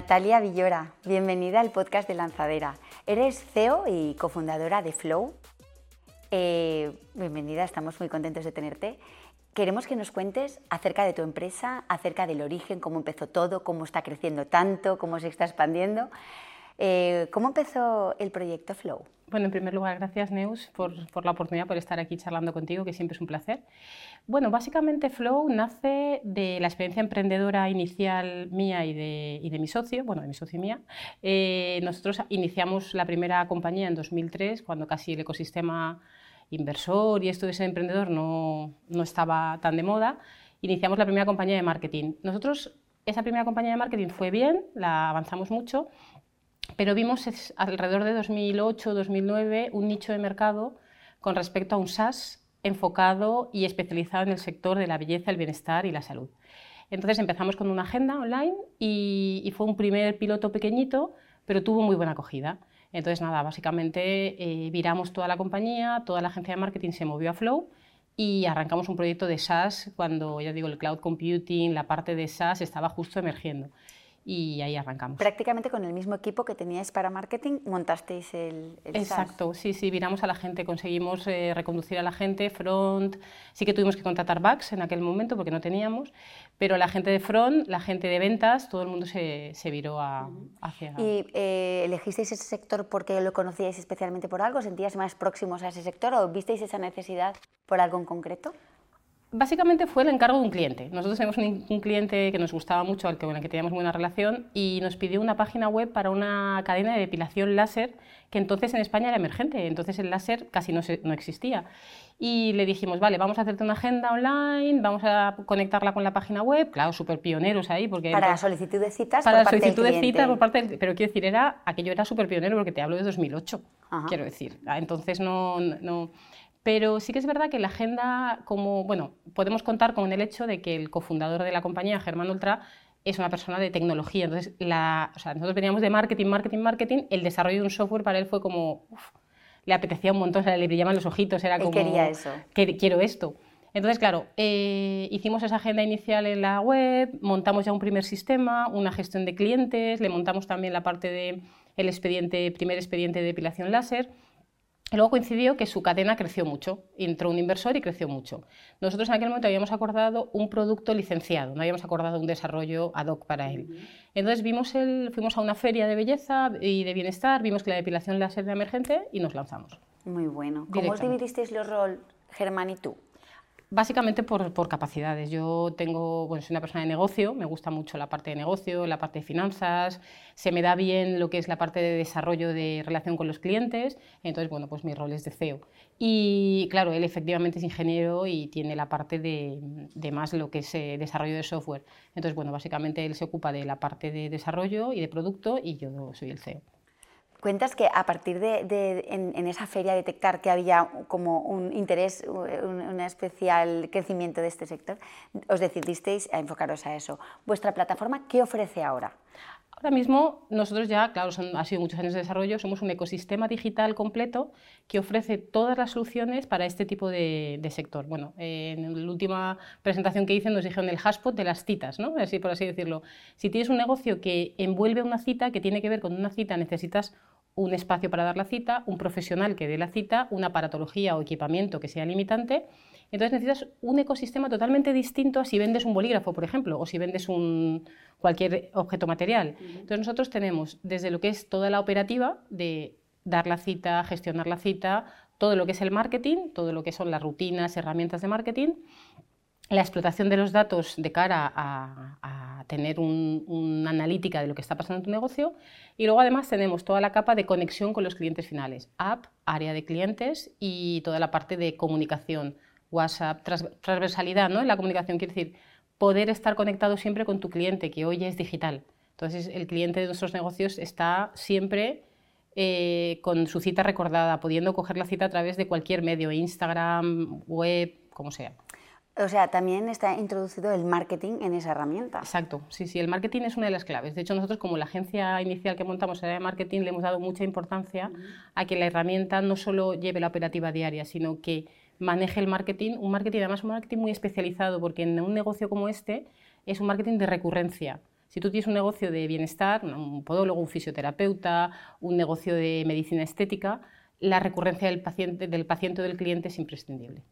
Natalia Villora, bienvenida al podcast de Lanzadera. Eres CEO y cofundadora de Flow. Eh, bienvenida, estamos muy contentos de tenerte. Queremos que nos cuentes acerca de tu empresa, acerca del origen, cómo empezó todo, cómo está creciendo tanto, cómo se está expandiendo. Eh, ¿Cómo empezó el proyecto Flow? Bueno, en primer lugar, gracias Neus por, la oportunidad, por estar aquí charlando contigo, que siempre es un placer. Bueno, básicamente Flow nace de la experiencia emprendedora inicial mía y de, mi socio, bueno, de mi socio y mía. Eh, nosotros iniciamos la primera compañía en 2003, cuando casi el ecosistema inversor y esto de ser emprendedor no, no estaba tan de moda. Iniciamos la primera compañía de marketing. Nosotros, esa primera compañía de marketing fue bien, la avanzamos mucho pero vimos alrededor de 2008-2009 un nicho de mercado con respecto a un SaaS enfocado y especializado en el sector de la belleza, el bienestar y la salud. Entonces empezamos con una agenda online y, fue un primer piloto pequeñito, pero tuvo muy buena acogida. Entonces, nada, básicamente eh, viramos toda la compañía, toda la agencia de marketing se movió a Flow y arrancamos un proyecto de SaaS cuando, ya digo, el cloud computing, la parte de SaaS estaba justo emergiendo y ahí arrancamos. Prácticamente con el mismo equipo que teníais para marketing montasteis el, el Exacto, sí, sí, viramos a la gente, conseguimos eh, reconducir a la gente, front, sí que tuvimos que contratar backs en aquel momento porque no teníamos, pero la gente de front, la gente de ventas, todo el mundo se, se viró a, hacia... ¿Y eh, elegisteis ese sector porque lo conocíais especialmente por algo? ¿Sentíais más próximos a ese sector o visteis esa necesidad por algo en concreto? Básicamente fue el encargo de un cliente. Nosotros tenemos un, cliente que nos gustaba mucho, al que, con el que teníamos buena relación, y nos pidió una página web para una cadena de depilación láser que entonces en España era emergente, entonces el láser casi no, no existía. Y le dijimos, vale, vamos a hacerte una agenda online, vamos a conectarla con la página web, claro, súper pioneros ahí. Porque para la solicitud de citas Para solicitud de citas por parte del, Pero quiero decir, era, aquello era súper pionero porque te hablo de 2008, quiero decir. Entonces no, no pero sí que es verdad que la agenda, como, bueno, podemos contar con el hecho de que el cofundador de la compañía, Germán Ultra, es una persona de tecnología. Entonces, la, o sea, nosotros veníamos de marketing, marketing, marketing. El desarrollo de un software para él fue como, le apetecía un montón, o sea, le brillaban los ojitos, era como... quería eso. quiero esto. Entonces, claro, eh, hicimos esa agenda inicial en la web, montamos ya un primer sistema, una gestión de clientes, le montamos también la parte de el expediente, primer expediente de depilación láser luego coincidió que su cadena creció mucho, entró un inversor y creció mucho. Nosotros en aquel momento habíamos acordado un producto licenciado, no habíamos acordado un desarrollo ad hoc para él. Entonces vimos el, fuimos a una feria de belleza y de bienestar, vimos que la depilación láser era emergente y nos lanzamos. Muy bueno. ¿Cómo os dividisteis los roles, Germán y tú? Básicamente por, por, capacidades. Yo tengo, bueno, soy una persona de negocio, me gusta mucho la parte de negocio, la parte de finanzas, se me da bien lo que es la parte de desarrollo de relación con los clientes, entonces, bueno, pues mi rol es de CEO. Y claro, él efectivamente es ingeniero y tiene la parte de, de más lo que es eh, desarrollo de software. Entonces, bueno, básicamente él se ocupa de la parte de desarrollo y de producto y yo soy el CEO. Cuentas que a partir de, en, esa feria detectar que había como un interés, un, especial crecimiento de este sector, os decidisteis a enfocaros a eso. ¿Vuestra plataforma qué ofrece ahora? Ahora mismo nosotros ya, claro, ha sido muchos años de desarrollo, somos un ecosistema digital completo que ofrece todas las soluciones para este tipo de, sector. Bueno, en la última presentación que hice nos dijeron el hashpot de las citas, ¿no? Así por así decirlo. Si tienes un negocio que envuelve una cita, que tiene que ver con una cita, necesitas un espacio para dar la cita, un profesional que dé la cita, una aparatología o equipamiento que sea limitante. Entonces necesitas un ecosistema totalmente distinto a si vendes un bolígrafo, por ejemplo, o si vendes un, cualquier objeto material. Entonces nosotros tenemos desde lo que es toda la operativa de dar la cita, gestionar la cita, todo lo que es el marketing, todo lo que son las rutinas, herramientas de marketing, la explotación de los datos de cara a, tener una analítica de lo que está pasando en tu negocio. Y luego además tenemos toda la capa de conexión con los clientes finales, app, área de clientes y toda la parte de comunicación, WhatsApp, transversalidad ¿no? en la comunicación, quiere decir poder estar conectado siempre con tu cliente, que hoy es digital. Entonces el cliente de nuestros negocios está siempre eh, con su cita recordada, pudiendo coger la cita a través de cualquier medio, Instagram, web, como sea. O sea, también está introducido el marketing en esa herramienta. Exacto, sí, sí, el marketing es una de las claves. De hecho, nosotros como la agencia inicial que montamos era de marketing, le hemos dado mucha importancia a que la herramienta no solo lleve la operativa diaria, sino que maneje el marketing, un marketing además un marketing muy especializado, porque en un negocio como este es un marketing de recurrencia. Si tú tienes un negocio de bienestar, un podólogo, un fisioterapeuta, un negocio de medicina estética, la recurrencia del paciente, del paciente o del cliente es imprescindible.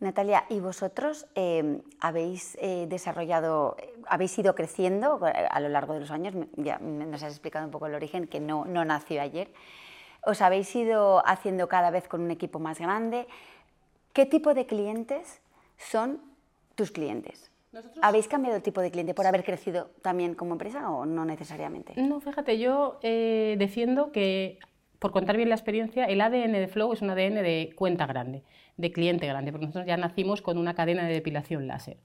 Natalia, ¿y vosotros eh, habéis eh, desarrollado, habéis ido creciendo a lo largo de los años? Ya nos has explicado un poco el origen, que no, no nació ayer. ¿Os habéis ido haciendo cada vez con un equipo más grande? ¿Qué tipo de clientes son tus clientes? ¿Habéis cambiado el tipo de cliente por haber crecido también como empresa o no necesariamente? No, fíjate, yo eh, defiendo que por contar bien la experiencia, el ADN de Flow es un ADN de cuenta grande, de cliente grande, porque nosotros ya nacimos con una cadena de depilación láser.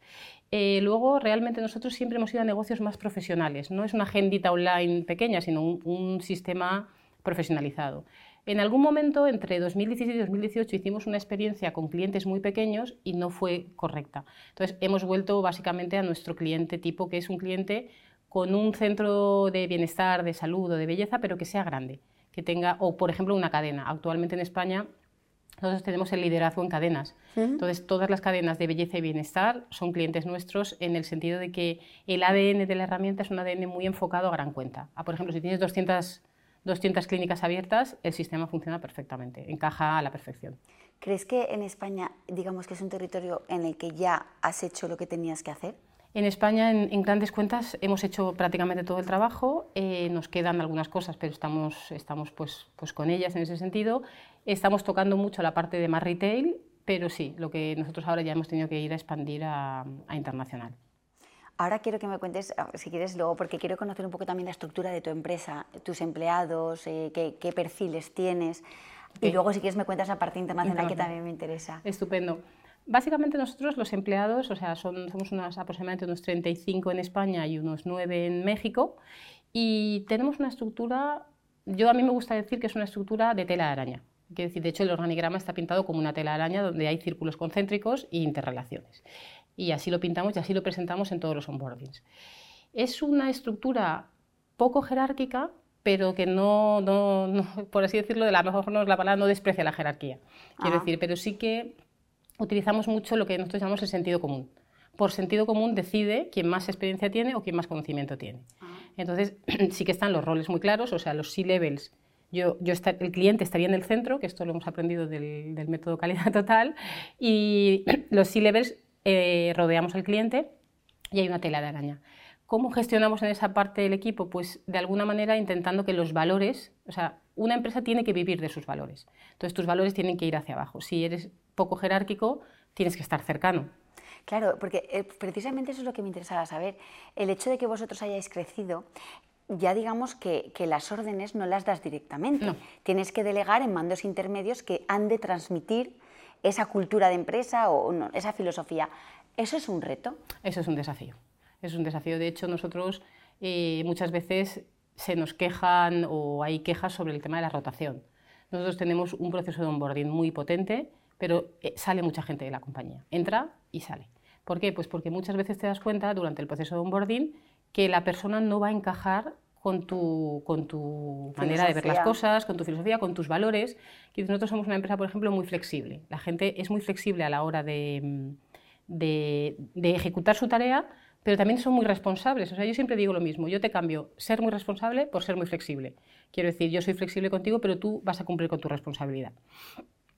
Eh, luego, realmente nosotros siempre hemos ido a negocios más profesionales, no es una agendita online pequeña, sino un, sistema profesionalizado. En algún momento, entre 2017 y 2018, hicimos una experiencia con clientes muy pequeños y no fue correcta. Entonces, hemos vuelto básicamente a nuestro cliente tipo, que es un cliente con un centro de bienestar, de salud o de belleza, pero que sea grande que tenga, o por ejemplo una cadena. Actualmente en España nosotros tenemos el liderazgo en cadenas. Entonces, todas las cadenas de belleza y bienestar son clientes nuestros en el sentido de que el ADN de la herramienta es un ADN muy enfocado a gran cuenta. Ah, por ejemplo, si tienes 200, 200 clínicas abiertas, el sistema funciona perfectamente, encaja a la perfección. ¿Crees que en España, digamos que es un territorio en el que ya has hecho lo que tenías que hacer? En España, en, grandes cuentas, hemos hecho prácticamente todo el trabajo. Eh, nos quedan algunas cosas, pero estamos, estamos pues, pues con ellas en ese sentido. Estamos tocando mucho la parte de más retail, pero sí, lo que nosotros ahora ya hemos tenido que ir a expandir a, internacional. Ahora quiero que me cuentes, si quieres luego, porque quiero conocer un poco también la estructura de tu empresa, tus empleados, eh, qué, perfiles tienes. Y luego, si quieres, me cuentas la parte internacional, que también me interesa. Estupendo. Básicamente nosotros los empleados, o sea, son, somos unas, aproximadamente unos 35 en España y unos 9 en México y tenemos una estructura, yo a mí me gusta decir que es una estructura de tela de araña. Quiero decir, de hecho el organigrama está pintado como una tela de araña donde hay círculos concéntricos e interrelaciones. Y así lo pintamos y así lo presentamos en todos los onboardings. Es una estructura poco jerárquica, pero que no, no, por así decirlo, de la mejor no es la palabra, no desprecia la jerarquía. Quiero decir, pero sí que utilizamos mucho lo que nosotros llamamos el sentido común. Por sentido común decide quién más experiencia tiene o quién más conocimiento tiene. Ah. Entonces, sí que están los roles muy claros, o sea, los C-levels. Yo, yo el cliente estaría en el centro, que esto lo hemos aprendido del, método calidad total, y los C-levels eh, rodeamos al cliente y hay una tela de araña. ¿Cómo gestionamos en esa parte del equipo? Pues de alguna manera intentando que los valores, o sea, una empresa tiene que vivir de sus valores. Entonces tus valores tienen que ir hacia abajo. Si eres poco jerárquico, tienes que estar cercano. Claro, porque eh, precisamente eso es lo que me interesaba saber. El hecho de que vosotros hayáis crecido, ya digamos que, las órdenes no las das directamente. Tienes que delegar en mandos intermedios que han de transmitir esa cultura de empresa o esa filosofía. ¿Eso es un reto? Eso es un desafío. Es un desafío. De hecho, nosotros eh, muchas veces se nos quejan o hay quejas sobre el tema de la rotación. Nosotros tenemos un proceso de onboarding muy potente pero eh, sale mucha gente de la compañía, entra y sale. ¿Por qué? Pues porque muchas veces te das cuenta durante el proceso de onboarding que la persona no va a encajar con tu, con tu manera de ver las cosas, con tu filosofía, con tus valores. Nosotros somos una empresa, por ejemplo, muy flexible. La gente es muy flexible a la hora de, de, de ejecutar su tarea, pero también son muy responsables. O sea, yo siempre digo lo mismo, yo te cambio ser muy responsable por ser muy flexible. Quiero decir, yo soy flexible contigo, pero tú vas a cumplir con tu responsabilidad.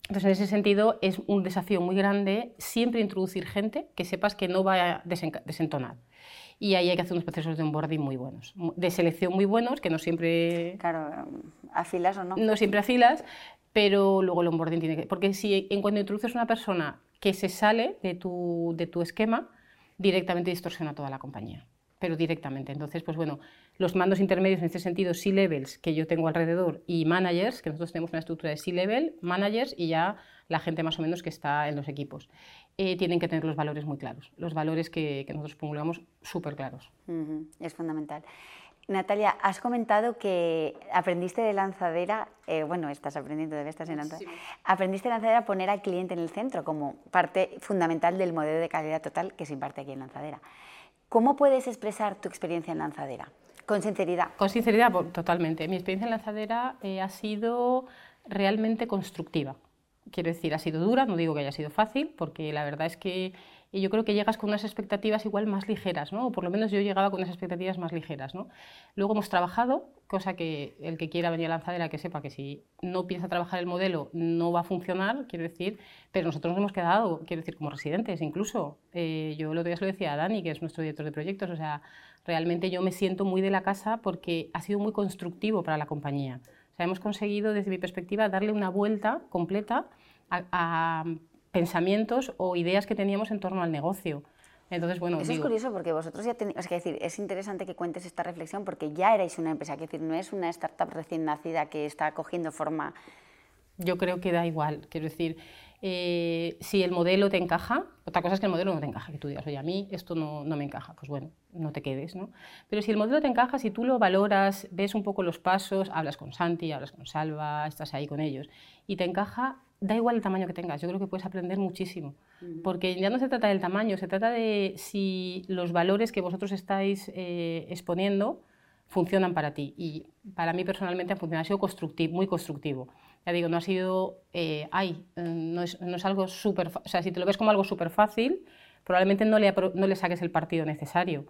Entonces, en ese sentido, es un desafío muy grande siempre introducir gente que sepas que no va a desentonar. Y ahí hay que hacer unos procesos de onboarding muy buenos, de selección muy buenos, que no siempre... Claro, afilas o no. No siempre afilas, pero luego el onboarding tiene que... Porque si en cuando introduces una persona que se sale de tu, de tu esquema, directamente distorsiona toda la compañía pero directamente. Entonces, pues bueno, los mandos intermedios en este sentido, C-levels que yo tengo alrededor y managers, que nosotros tenemos una estructura de C-level, managers y ya la gente más o menos que está en los equipos, eh, tienen que tener los valores muy claros, los valores que, que nosotros formulamos súper claros. Es fundamental. Natalia, has comentado que aprendiste de lanzadera, eh, bueno, estás aprendiendo, de estás en lanzadera, aprendiste de lanzadera a poner al cliente en el centro como parte fundamental del modelo de calidad total que se imparte aquí en lanzadera. ¿Cómo puedes expresar tu experiencia en lanzadera? Con sinceridad. Con sinceridad, totalmente. Mi experiencia en lanzadera eh, ha sido realmente constructiva. Quiero decir, ha sido dura, no digo que haya sido fácil, porque la verdad es que yo creo que llegas con unas expectativas igual más ligeras, ¿no? o por lo menos yo llegaba con unas expectativas más ligeras. ¿no? Luego hemos trabajado, cosa que el que quiera venir a lanzadera que sepa que si no piensa trabajar el modelo no va a funcionar, quiero decir, pero nosotros nos hemos quedado, quiero decir, como residentes incluso. Eh, yo lo otro día se lo decía a Dani, que es nuestro director de proyectos, o sea, realmente yo me siento muy de la casa porque ha sido muy constructivo para la compañía. O sea, hemos conseguido, desde mi perspectiva, darle una vuelta completa a, pensamientos o ideas que teníamos en torno al negocio. Entonces, bueno, Eso es curioso porque vosotros ya tenéis, es decir, es interesante que cuentes esta reflexión porque ya erais una empresa, es decir, no es una startup recién nacida que está cogiendo forma. Yo creo que da igual, quiero decir, eh, si el modelo te encaja, otra cosa es que el modelo no te encaja, que tú digas, oye, a mí esto no, no, me encaja, pues bueno, no te quedes, ¿no? Pero si el modelo te encaja, si tú lo valoras, ves un poco los pasos, hablas con Santi, hablas con Salva, estás ahí con ellos, y te encaja, da igual el tamaño que tengas, yo creo que puedes aprender muchísimo, porque ya no se trata del tamaño, se trata de si los valores que vosotros estáis eh, exponiendo funcionan para ti, y para mí personalmente ha funcionado, ha sido constructivo, muy constructivo ya digo, no ha sido, eh, ay, eh, no es, no es algo súper, o sea, si te lo ves como algo súper fácil, probablemente no le, no le saques el partido necesario.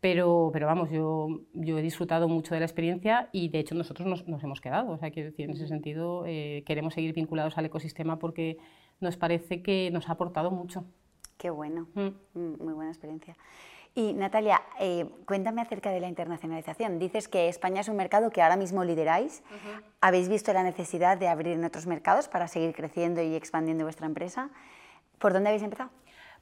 Pero, pero vamos, yo, yo he disfrutado mucho de la experiencia y de hecho nosotros nos, nos hemos quedado. O sea, quiero decir, en ese sentido eh, queremos seguir vinculados al ecosistema porque nos parece que nos ha aportado mucho. Qué bueno, mm. Mm, muy buena experiencia. Y Natalia, eh, cuéntame acerca de la internacionalización. Dices que España es un mercado que ahora mismo lideráis. ¿Habéis visto la necesidad de abrir en otros mercados para seguir creciendo y expandiendo vuestra empresa? ¿Por dónde habéis empezado?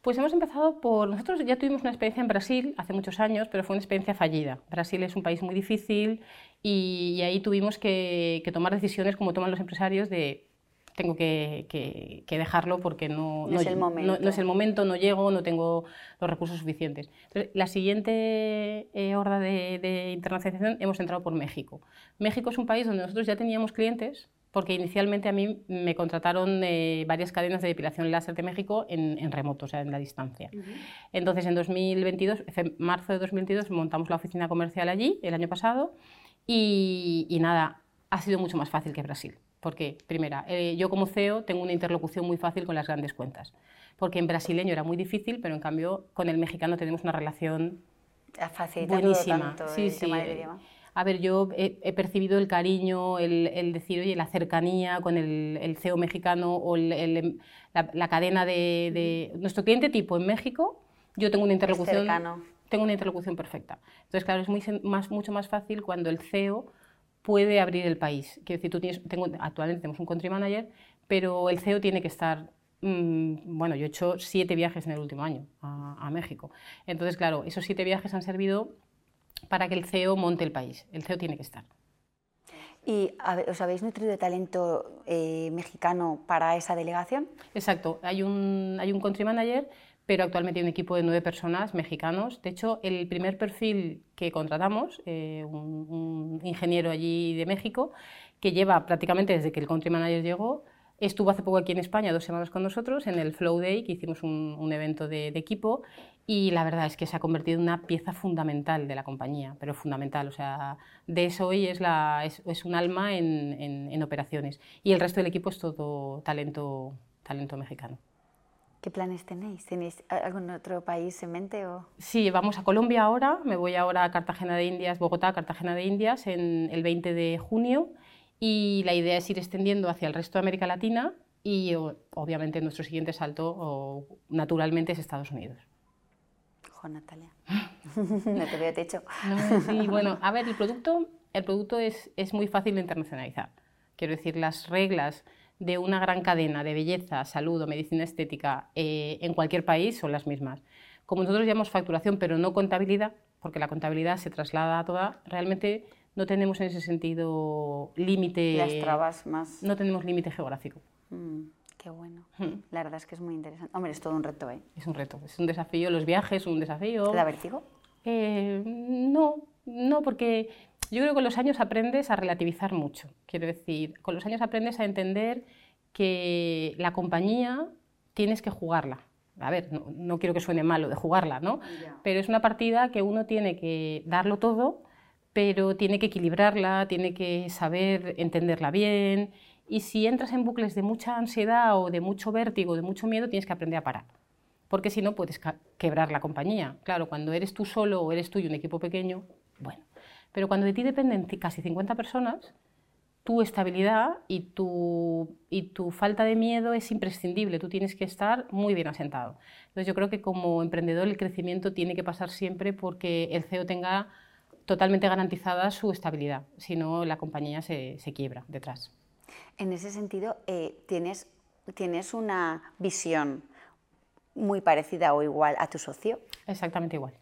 Pues hemos empezado por... Nosotros ya tuvimos una experiencia en Brasil hace muchos años, pero fue una experiencia fallida. Brasil es un país muy difícil y, ahí tuvimos que tomar decisiones como toman los empresarios de tengo que, dejarlo porque no, no, es el momento. No, es el momento, no llego, no tengo los recursos suficientes. Entonces, la siguiente eh, horda de, internacionalización hemos entrado por México. México es un país donde nosotros ya teníamos clientes, porque inicialmente a mí me contrataron varias cadenas de depilación láser de México en, remoto, o sea, en la distancia. Entonces, en 2022, en marzo de 2022, montamos la oficina comercial allí, el año pasado, y, y nada, ha sido mucho más fácil que Brasil. Porque, primera, eh, yo como CEO tengo una interlocución muy fácil con las grandes cuentas. Porque en brasileño era muy difícil, pero en cambio con el mexicano tenemos una relación buenísima. sí, sí. A ver, yo he, percibido el cariño, el, decir, oye, la cercanía con el, CEO mexicano o la, cadena de, Nuestro cliente tipo en México, yo tengo una interlocución... Tengo una interlocución perfecta. Entonces, claro, es muy, más, mucho más fácil cuando el CEO puede abrir el país. Quiero decir, tú tienes, tengo, actualmente tenemos un country manager, pero el CEO tiene que estar mm, bueno, yo he hecho siete viajes en el último año a, México. Entonces, claro, esos siete viajes han servido para que el CEO monte el país. El CEO tiene que estar. ¿Y os habéis nutrido de talento eh, mexicano para esa delegación? Exacto. Hay un, hay un country manager pero actualmente hay un equipo de nueve personas mexicanos. De hecho, el primer perfil que contratamos, eh, un, ingeniero allí de México, que lleva prácticamente desde que el country manager llegó, estuvo hace poco aquí en España, dos semanas con nosotros, en el Flow Day, que hicimos un, evento de, equipo, y la verdad es que se ha convertido en una pieza fundamental de la compañía, pero fundamental, o sea, de eso hoy es, la, es, un alma en, en operaciones. Y el resto del equipo es todo talento, talento mexicano. ¿Qué planes tenéis? ¿Tenéis algún otro país en mente? O? Sí, vamos a Colombia ahora. Me voy ahora a Cartagena de Indias, Bogotá, Cartagena de Indias, en el 20 de junio. Y la idea es ir extendiendo hacia el resto de América Latina y obviamente nuestro siguiente salto, o, naturalmente, es Estados Unidos. Jo, Natalia, no te veo techo. sí, bueno, a ver, el producto, el producto es, es muy fácil de internacionalizar. Quiero decir, las reglas de una gran cadena de belleza, salud o medicina estética eh, en cualquier país son las mismas. Como nosotros llamamos facturación, pero no contabilidad, porque la contabilidad se traslada a toda, realmente no tenemos en ese sentido límite. Las trabas más. No tenemos límite geográfico. Mm, qué bueno. Mm. La verdad es que es muy interesante. Hombre, es todo un reto, ¿eh? Es un reto, es un desafío. Los viajes, un desafío. ¿Da vértigo? Eh, no, no, porque yo creo que con los años aprendes a relativizar mucho. Quiero decir, con los años aprendes a entender que la compañía tienes que jugarla. A ver, no, quiero que suene malo de jugarla, ¿no? Pero es una partida que uno tiene que darlo todo, pero tiene que equilibrarla, tiene que saber entenderla bien Y si entras en bucles de mucha ansiedad o de mucho vértigo, de mucho miedo, tienes que aprender a parar. Porque si no, puedes quebrar la compañía. Claro, cuando eres tú solo o eres tú y un equipo pequeño, bueno. Pero cuando de ti dependen casi 50 personas, tu estabilidad y tu, y tu falta de miedo es imprescindible. Tú tienes que estar muy bien asentado. Entonces yo creo que como emprendedor el crecimiento tiene que pasar siempre porque el CEO tenga totalmente garantizada su estabilidad. Si no, la compañía se, se quiebra detrás. En ese sentido, eh, ¿tienes, ¿tienes una visión muy parecida o igual a tu socio? Exactamente igual.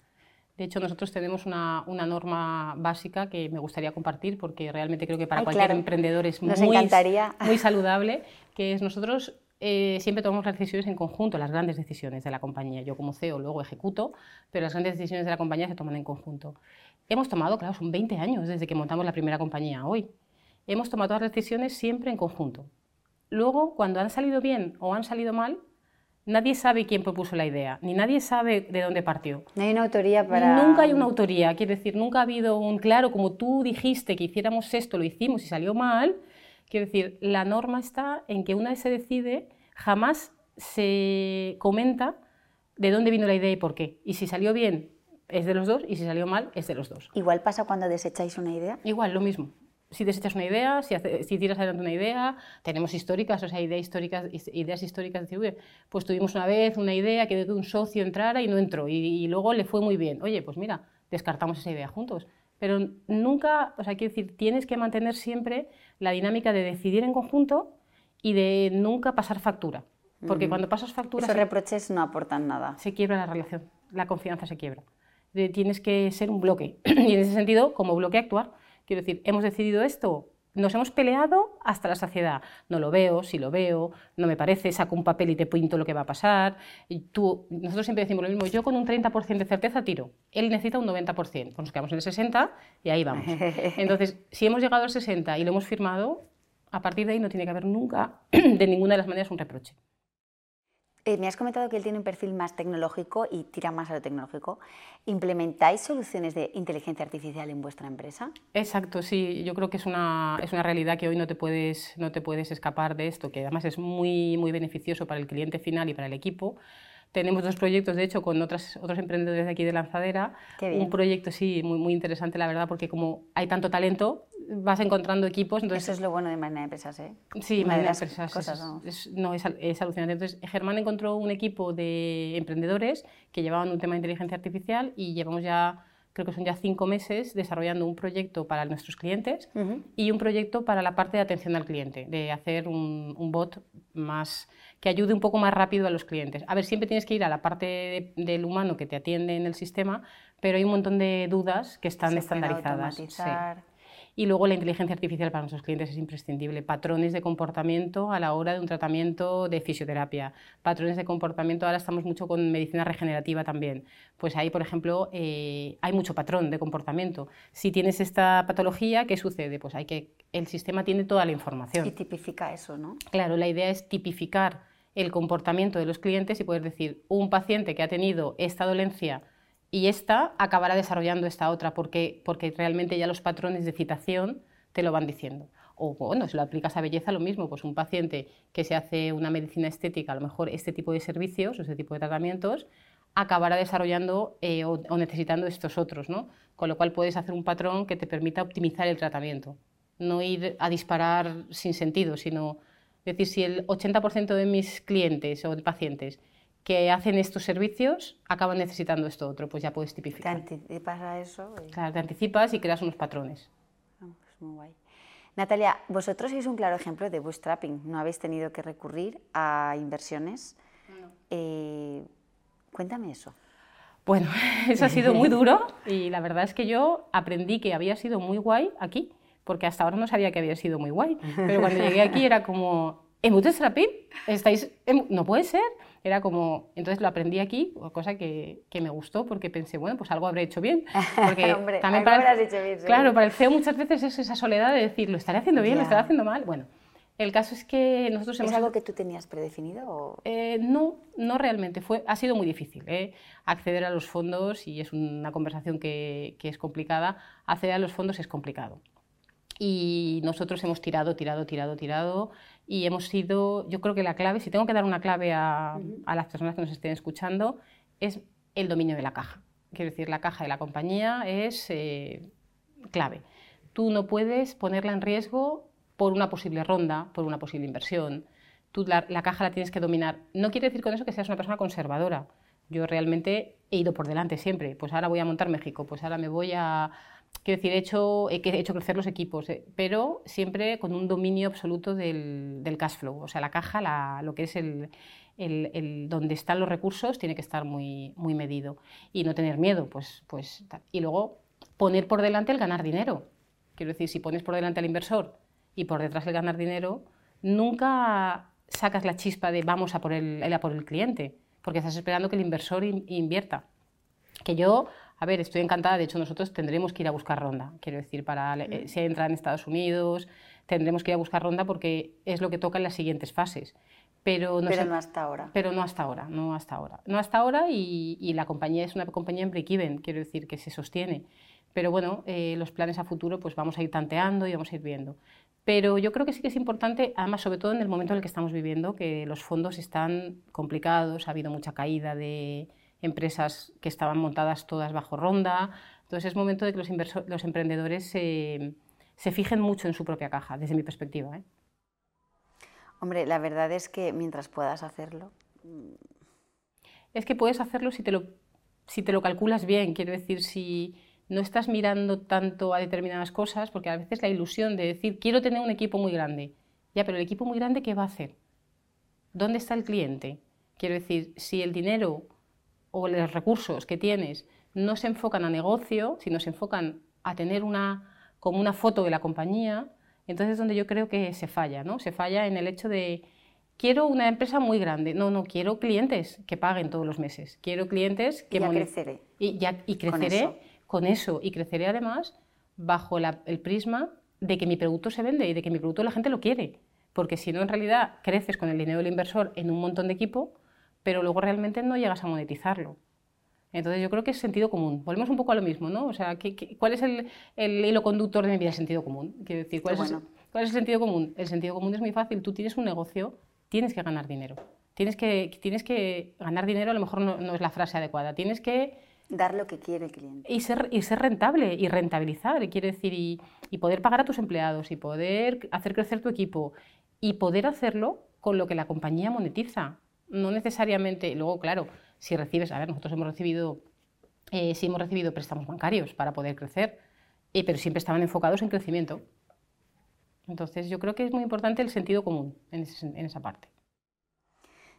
De hecho, nosotros tenemos una, una, norma básica que me gustaría compartir porque realmente creo que para cualquier emprendedor es muy, muy, saludable, que es nosotros eh, siempre tomamos las decisiones en conjunto, las grandes decisiones de la compañía. Yo como CEO luego ejecuto, pero las grandes decisiones de la compañía se toman en conjunto. Hemos tomado, claro, son 20 años desde que montamos la primera compañía hoy. Hemos tomado las decisiones siempre en conjunto. Luego, cuando han salido bien o han salido mal, Nadie sabe quién propuso la idea, ni nadie sabe de dónde partió. No hay una autoría para... Nunca hay una autoría, quiere decir, nunca ha habido un claro, como tú dijiste que hiciéramos esto, lo hicimos y salió mal. Quiero decir, la norma está en que una vez se decide, jamás se comenta de dónde vino la idea y por qué. Y si salió bien, es de los dos, y si salió mal, es de los dos. Igual pasa cuando desecháis una idea. Igual, lo mismo si desechas una idea, si, si, tiras adelante una idea, tenemos históricas, o sea, ideas históricas, ideas históricas de decir, pues tuvimos una vez una idea que un socio entrara y no entró, y, luego le fue muy bien. Oye, pues mira, descartamos esa idea juntos. Pero nunca, o sea, quiero decir, tienes que mantener siempre la dinámica de decidir en conjunto y de nunca pasar factura. Porque cuando pasas factura... Esos reproches no aportan nada. Se quiebra la relación, la confianza se quiebra. Tienes que ser un bloque. y en ese sentido, como bloque, actuar. Quiero decir, hemos decidido esto, nos hemos peleado hasta la saciedad. No lo veo, si lo veo, no me parece, saco un papel y te pinto lo que va a pasar. Y tú, nosotros siempre decimos lo mismo, yo con un 30% de certeza tiro, él necesita un 90%, pues nos quedamos en el 60% y ahí vamos. Entonces, si hemos llegado al 60% y lo hemos firmado, a partir de ahí no tiene que haber nunca, de ninguna de las maneras, un reproche. Eh, me has comentado que él tiene un perfil más tecnológico y tira más a lo tecnológico. ¿Implementáis soluciones de inteligencia artificial en vuestra empresa? Exacto, sí. Yo creo que es una, es una realidad que hoy no te, puedes, no te puedes escapar de esto, que además es muy, muy beneficioso para el cliente final y para el equipo. Tenemos dos proyectos, de hecho, con otras, otros emprendedores de aquí de Lanzadera. Un proyecto, sí, muy, muy interesante, la verdad, porque como hay tanto talento, vas encontrando equipos. Entonces, Eso es lo bueno de Marina de Empresas, ¿eh? Sí, Marina de Empresas. Cosas, es, no, es, es, alucinante. Entonces, Germán encontró un equipo de emprendedores que llevaban un tema de inteligencia artificial y llevamos ya creo que son ya cinco meses desarrollando un proyecto para nuestros clientes y un proyecto para la parte de atención al cliente, de hacer un, un, bot más que ayude un poco más rápido a los clientes. A ver, siempre tienes que ir a la parte del humano que te atiende en el sistema, pero hay un montón de dudas que están estandarizadas. Y luego la inteligencia artificial para nuestros clientes es imprescindible. Patrones de comportamiento a la hora de un tratamiento de fisioterapia. Patrones de comportamiento, ahora estamos mucho con medicina regenerativa también. Pues ahí, por ejemplo, eh, hay mucho patrón de comportamiento. Si tienes esta patología, ¿qué sucede? Pues hay que, el sistema tiene toda la información. Y tipifica eso, ¿no? Claro, la idea es tipificar el comportamiento de los clientes y poder decir, un paciente que ha tenido esta dolencia y esta acabará desarrollando esta otra porque, porque realmente ya los patrones de citación te lo van diciendo. O bueno, si lo aplicas a belleza, lo mismo, pues un paciente que se hace una medicina estética, a lo mejor este tipo de servicios o este tipo de tratamientos, acabará desarrollando eh, o, necesitando estos otros, ¿no? Con lo cual puedes hacer un patrón que te permita optimizar el tratamiento, no ir a disparar sin sentido, sino decir, si el 80% de mis clientes o de pacientes que hacen estos servicios acaban necesitando esto otro, pues ya puedes tipificar. Te anticipas a eso. Claro, te anticipas y creas unos patrones. Ah, pues muy guay. Natalia, vosotros sois un claro ejemplo de bootstrapping. No habéis tenido que recurrir a inversiones. Eh, cuéntame eso. Bueno, eso ha sido muy duro y la verdad es que yo aprendí que había sido muy guay aquí, porque hasta ahora no sabía que había sido muy guay. Pero cuando llegué aquí era como, ¿en bootstrapping? ¿Estáis No puede ser. Era como, entonces lo aprendí aquí, cosa que, que, me gustó porque pensé, bueno, pues algo habré hecho bien. Porque Hombre, también para el, hecho bien, Claro, para el CEO muchas veces es esa soledad de decir, ¿lo estaré haciendo bien? ¿Lo estaré haciendo mal? Bueno, el caso es que nosotros ¿Es hemos... algo que tú tenías predefinido? O... Eh, no, no realmente. Fue, ha sido muy difícil ¿eh? acceder a los fondos y es una conversación que, que es complicada. Acceder a los fondos es complicado. y nosotros hemos tirado, tirado, tirado, tirado y hemos sido, yo creo que la clave, si tengo que dar una clave a, a las personas que nos estén escuchando, es el dominio de la caja. Quiero decir, la caja de la compañía es eh, clave. Tú no puedes ponerla en riesgo por una posible ronda, por una posible inversión. Tú la, la caja la tienes que dominar. No quiere decir con eso que seas una persona conservadora. Yo realmente he ido por delante siempre. Pues ahora voy a montar México, pues ahora me voy a, Quiero decir, he hecho, he hecho crecer los equipos, eh, pero siempre con un dominio absoluto del, del cash flow. O sea, la caja, lo que es el, el, donde están los recursos, tiene que estar muy, muy medido. Y no tener miedo, pues, pues. Y luego poner por delante el ganar dinero. Quiero decir, si pones por delante al inversor y por detrás el ganar dinero, nunca sacas la chispa de vamos a por el, a por el cliente, porque estás esperando que el inversor in, invierta. Que yo a ver, estoy encantada, de hecho nosotros tendremos que ir a buscar ronda, quiero decir, para mm. si entra en Estados Unidos, tendremos que ir a buscar ronda porque es lo que toca en las siguientes fases. Pero no, pero no hasta ahora. Pero no hasta ahora, no hasta ahora. No hasta ahora y, y la compañía es una compañía en break-even, quiero decir, que se sostiene. Pero bueno, eh, los planes a futuro pues vamos a ir tanteando y vamos a ir viendo. Pero yo creo que sí que es importante, además, sobre todo en el momento en el que estamos viviendo, que los fondos están complicados, ha habido mucha caída de, empresas que estaban montadas todas bajo ronda. Entonces es momento de que los, los emprendedores se, se, fijen mucho en su propia caja, desde mi perspectiva. ¿eh? Hombre, la verdad es que mientras puedas hacerlo... Es que puedes hacerlo si te lo, si te lo calculas bien, quiero decir, si no estás mirando tanto a determinadas cosas, porque a veces la ilusión de decir, quiero tener un equipo muy grande, ya, pero el equipo muy grande, ¿qué va a hacer? ¿Dónde está el cliente? Quiero decir, si el dinero o los recursos que tienes no se enfocan a negocio, sino se enfocan a tener una, como una foto de la compañía, entonces es donde yo creo que se falla, ¿no? Se falla en el hecho de, quiero una empresa muy grande, no, no, quiero clientes que paguen todos los meses, quiero clientes que... Y ya creceré. Y, ya, y creceré con eso. y creceré además bajo el prisma de que mi producto se vende y de que mi producto la gente lo quiere, porque si no en realidad creces con el dinero del inversor en un montón de equipo, pero luego realmente no llegas a monetizarlo. Entonces yo creo que es sentido común. Volvemos un poco a lo mismo, ¿no? O sea, cuál es el, hilo conductor de mi vida? El sentido común. Quiero decir, ¿cuál, es, ¿cuál es el sentido común? El sentido común es muy fácil. Tú tienes un negocio, tienes que ganar dinero. Tienes que, tienes que ganar dinero, a lo mejor no, es la frase adecuada. Tienes que... Dar lo que quiere el cliente. Y ser, y ser rentable y rentabilizar, quiere decir, y, y poder pagar a tus empleados y poder hacer crecer tu equipo y poder hacerlo con lo que la compañía monetiza no necesariamente, luego claro, si recibes, a ver, nosotros hemos recibido, eh, sí hemos recibido préstamos bancarios para poder crecer, eh, pero siempre estaban enfocados en crecimiento. Entonces yo creo que es muy importante el sentido común en, en esa parte.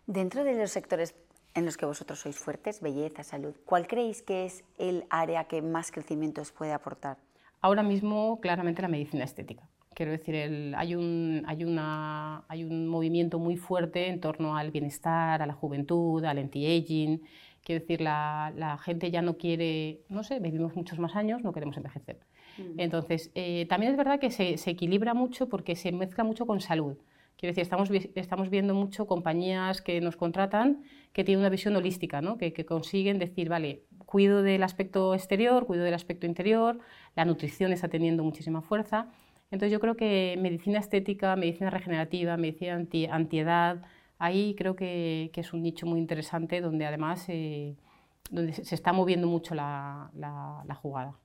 Dentro de los sectores en los que vosotros sois fuertes, belleza, salud, ¿cuál creéis que es el área que más crecimiento os puede aportar? Ahora mismo, claramente, la medicina estética. Quiero decir, hay, un, hay, una, hay un movimiento muy fuerte en torno al bienestar, a la juventud, al anti-aging. Quiero decir, la, la, gente ya no quiere, no sé, vivimos muchos más años, no queremos envejecer. Mm. Entonces, eh, también es verdad que se, se, equilibra mucho porque se mezcla mucho con salud. Quiero decir, estamos, estamos viendo mucho compañías que nos contratan que tienen una visión holística, ¿no? que, que consiguen decir, vale, cuido del aspecto exterior, cuido del aspecto interior, la nutrición está teniendo muchísima fuerza. Entonces yo creo que medicina estética, medicina regenerativa, medicina anti, antiedad, ahí creo que, que, es un nicho muy interesante donde además eh, donde se está moviendo mucho la, la, la, jugada.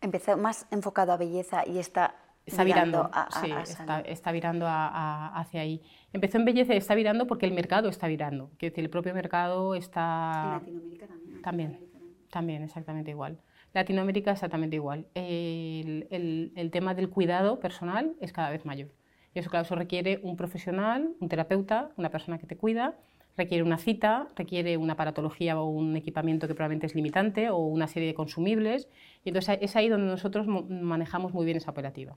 Empezó más enfocado a belleza y está, está virando, a, sí, está, está, virando hacia ahí. Empezó en belleza y está virando porque el mercado está virando. Quiero decir, el propio mercado está... En Latinoamérica también. También, también exactamente igual. Latinoamérica exactamente igual. El, el, tema del cuidado personal es cada vez mayor. Y eso, claro, eso requiere un profesional, un terapeuta, una persona que te cuida, requiere una cita, requiere una aparatología o un equipamiento que probablemente es limitante o una serie de consumibles. Y entonces es ahí donde nosotros manejamos muy bien esa operativa.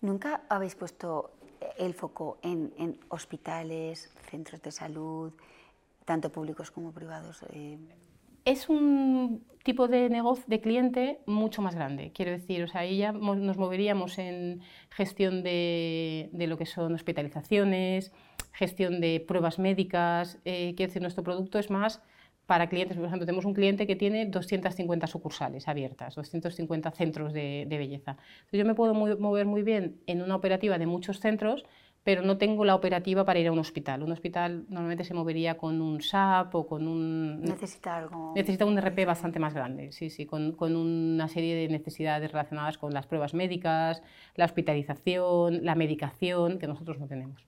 ¿Nunca habéis puesto el foco en, en hospitales, centros de salud, tanto públicos como privados? Eh, es un tipo de negocio de cliente mucho más grande. Quiero decir, o sea, ahí ya nos moveríamos en gestión de, de lo que son hospitalizaciones, gestión de pruebas médicas. Eh, quiero decir, nuestro producto es más para clientes. Por ejemplo, tenemos un cliente que tiene 250 sucursales abiertas, 250 centros de, belleza. Entonces, yo me puedo mover muy bien en una operativa de muchos centros, pero no tengo la operativa para ir a un hospital. Un hospital normalmente se movería con un SAP o con un... Necesita algo... Necesita un RP bastante más grande, sí, sí, con, con una serie de necesidades relacionadas con las pruebas médicas, la hospitalización, la medicación, que nosotros no tenemos.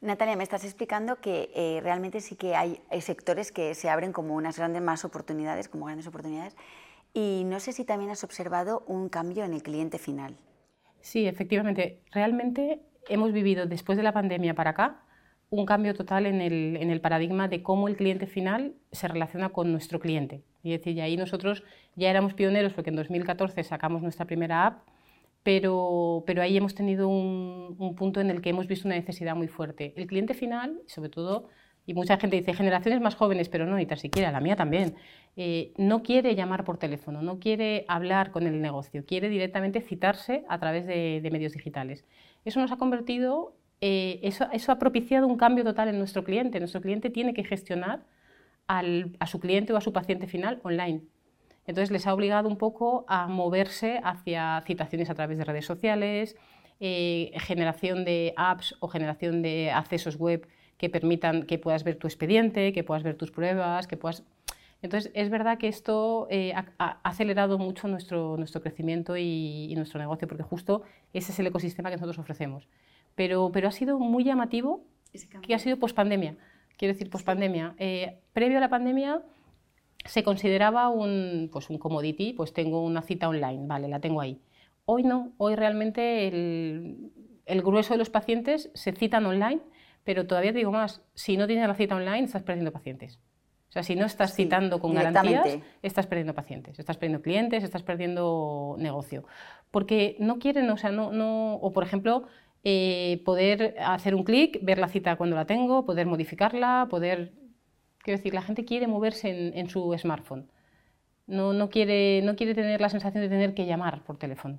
Natalia, me estás explicando que eh, realmente sí que hay, sectores que se abren como unas grandes más oportunidades, como grandes oportunidades, y no sé si también has observado un cambio en el cliente final. Sí, efectivamente. Realmente hemos vivido después de la pandemia para acá un cambio total en el, en el paradigma de cómo el cliente final se relaciona con nuestro cliente. Y es decir, y ahí nosotros ya éramos pioneros porque en 2014 sacamos nuestra primera app pero, pero ahí hemos tenido un, un, punto en el que hemos visto una necesidad muy fuerte. El cliente final, sobre todo, y mucha gente dice generaciones más jóvenes, pero no, ni tan siquiera, la mía también, eh, no quiere llamar por teléfono, no quiere hablar con el negocio, quiere directamente citarse a través de, de medios digitales. Eso nos ha convertido, eh, eso, eso, ha propiciado un cambio total en nuestro cliente. Nuestro cliente tiene que gestionar al, a su cliente o a su paciente final online. Entonces les ha obligado un poco a moverse hacia citaciones a través de redes sociales, eh, generación de apps o generación de accesos web que permitan que puedas ver tu expediente, que puedas ver tus pruebas, que puedas... Entonces, es verdad que esto eh, ha, acelerado mucho nuestro, nuestro crecimiento y, nuestro negocio, porque justo ese es el ecosistema que nosotros ofrecemos. Pero, pero ha sido muy llamativo que ha sido pospandemia. Quiero decir, pospandemia. Eh, previo a la pandemia, se consideraba un, pues un commodity, pues tengo una cita online, vale, la tengo ahí. Hoy no, hoy realmente el, el grueso de los pacientes se citan online, pero todavía te digo más, si no tienes la cita online estás perdiendo pacientes. O sea, si no estás citando con garantías, estás perdiendo pacientes, estás perdiendo clientes, estás perdiendo negocio. Porque no quieren, o sea, no, no o por ejemplo, eh, poder hacer un clic, ver la cita cuando la tengo, poder modificarla, poder Quiero decir, la gente quiere moverse en, su smartphone. No, no, quiere, no quiere tener la sensación de tener que llamar por teléfono.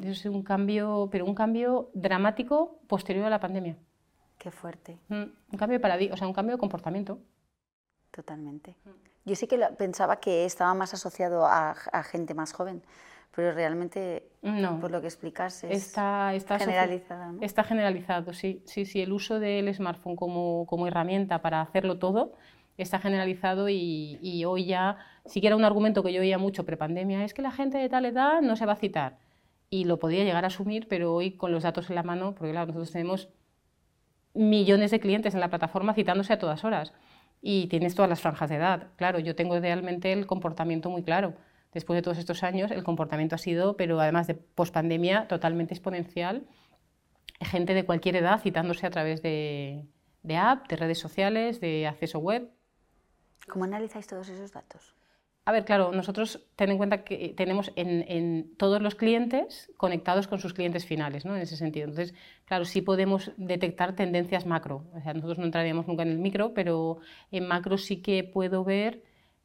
Eso es un cambio, pero un cambio dramático posterior a la pandemia. Qué fuerte. Mm, un cambio de o sea, un cambio de comportamiento. Totalmente. Yo sí que pensaba que estaba más asociado a, a gente más joven, pero realmente, por lo que explicas, está, está generalizado. Está generalizado, sí. sí. Sí, el uso del smartphone como, como herramienta para hacerlo todo está generalizado y, y, hoy ya, si que era un argumento que yo oía mucho prepandemia, es que la gente de tal edad no se va a citar. Y lo podía llegar a asumir, pero hoy con los datos en la mano, porque claro, nosotros tenemos millones de clientes en la plataforma citándose a todas horas y tienes todas las franjas de edad. Claro, yo tengo realmente el comportamiento muy claro después de todos estos años, el comportamiento ha sido, pero además de pospandemia, totalmente exponencial. Gente de cualquier edad citándose a través de, de app, de redes sociales, de acceso web. ¿Cómo analizáis todos esos datos? A ver, claro, nosotros ten en cuenta que tenemos en, todos los clientes conectados con sus clientes finales, ¿no? En ese sentido. Entonces, claro, sí podemos detectar tendencias macro. O sea, nosotros no entraríamos nunca en el micro, pero en macro sí que puedo ver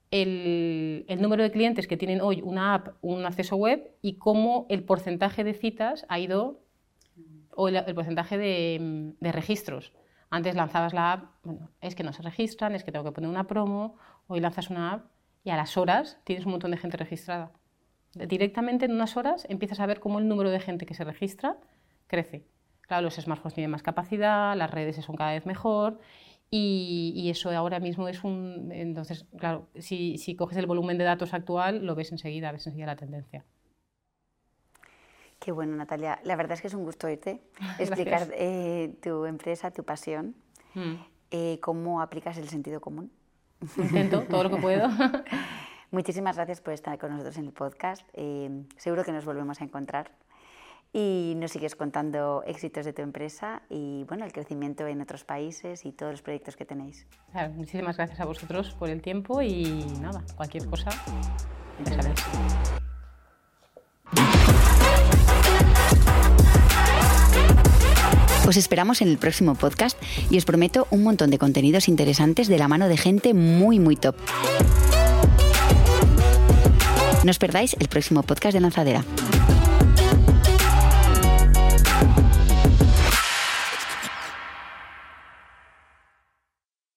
el, número de clientes que tienen hoy una app, un acceso web y cómo el porcentaje de citas ha ido, o el, porcentaje de, registros. Antes lanzabas la app, bueno, es que no se registran, es que tengo que poner una promo, hoy lanzas una app y a las horas tienes un montón de gente registrada. Directamente en unas horas empiezas a ver cómo el número de gente que se registra crece. Claro, los smartphones tienen más capacidad, las redes son cada vez mejor y, eso ahora mismo es un... Entonces, claro, si, si, coges el volumen de datos actual, lo ves enseguida, ves enseguida la tendencia. Qué bueno, Natalia. La verdad es que es un gusto oírte, explicar eh, tu empresa, tu pasión, mm. eh, cómo aplicas el sentido común. Intento todo lo que puedo. Muchísimas gracias por estar con nosotros en el podcast. Eh, seguro que nos volvemos a encontrar y nos sigues contando éxitos de tu empresa y bueno, el crecimiento en otros países y todos los proyectos que tenéis. muchísimas gracias a vosotros por el tiempo y nada, cualquier cosa, ya sabéis. Os esperamos en el próximo podcast y os prometo un montón de contenidos interesantes de la mano de gente muy, muy top. No os perdáis el próximo podcast de Lanzadera.